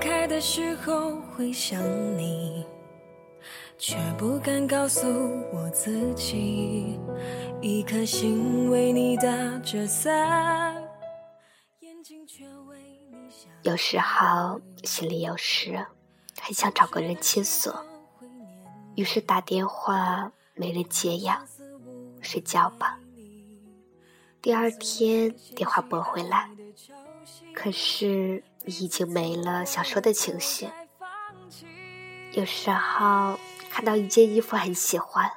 些时候会想你，却不敢告诉我自己，一颗心为你打着伞，眼睛却为你下。有时候心里有事，很想找个人倾诉，于是打电话没人接呀，睡觉吧。第二天电话拨回来，可是你已经没了想说的情绪。有时候看到一件衣服很喜欢，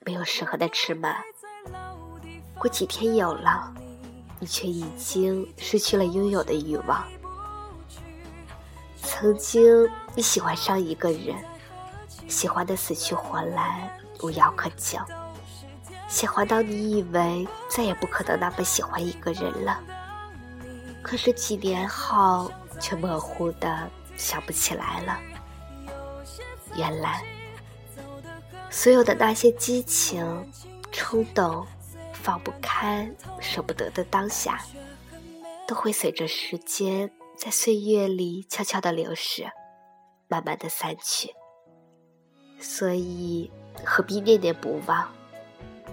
没有适合的尺码，过几天有了，你却已经失去了拥有的欲望。曾经你喜欢上一个人，喜欢的死去活来，无药可救。喜欢到你以为再也不可能那么喜欢一个人了，可是几年后却模糊的想不起来了。原来，所有的那些激情、冲动、放不开、舍不得的当下，都会随着时间在岁月里悄悄的流逝，慢慢的散去。所以，何必念念不忘？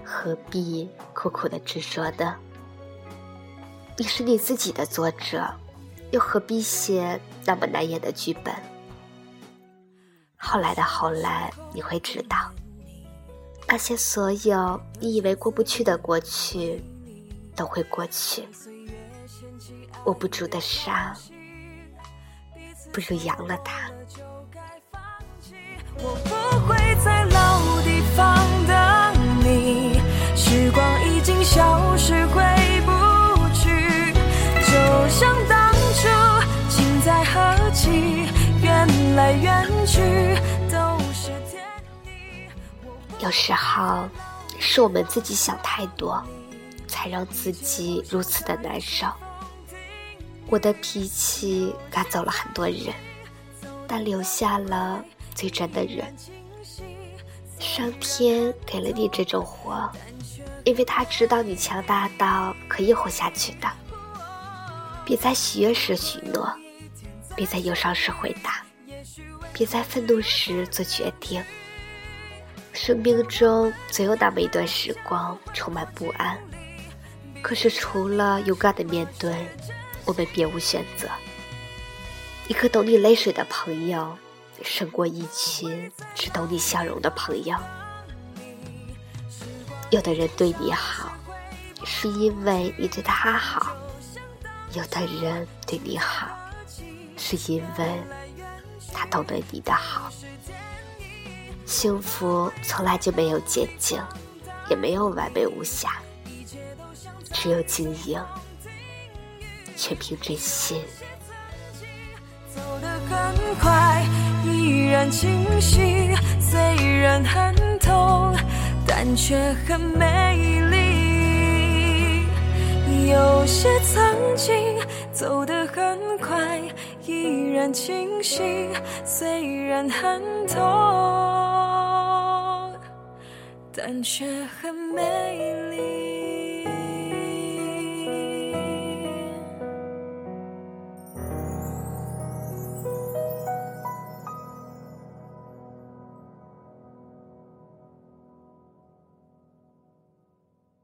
何必苦苦的执着呢？你是你自己的作者，又何必写那么难演的剧本？后来的后来，你会知道，那些所有你以为过不去的过去，都会过去。握不住的沙，不如扬了它。我不会在老远去都是天意。有时候是我们自己想太多，才让自己如此的难受。我的脾气赶走了很多人，但留下了最真的人。上天给了你这种活，因为他知道你强大到可以活下去的。别在喜悦时许诺，别在忧伤时回答，别在愤怒时做决定。生命中总有那么一段时光充满不安，可是除了勇敢的面对。我们别无选择。一个懂你泪水的朋友，胜过一群只懂你笑容的朋友。有的人对你好，是因为你对他好；有的人对你好，是因为他懂得你的好。幸福从来就没有捷径，也没有完美无瑕，只有经营。全凭真心。走得很快，依然清晰，虽然很痛，但却很美丽。有些曾经走得很快，依然清晰，虽然很痛，但却很美。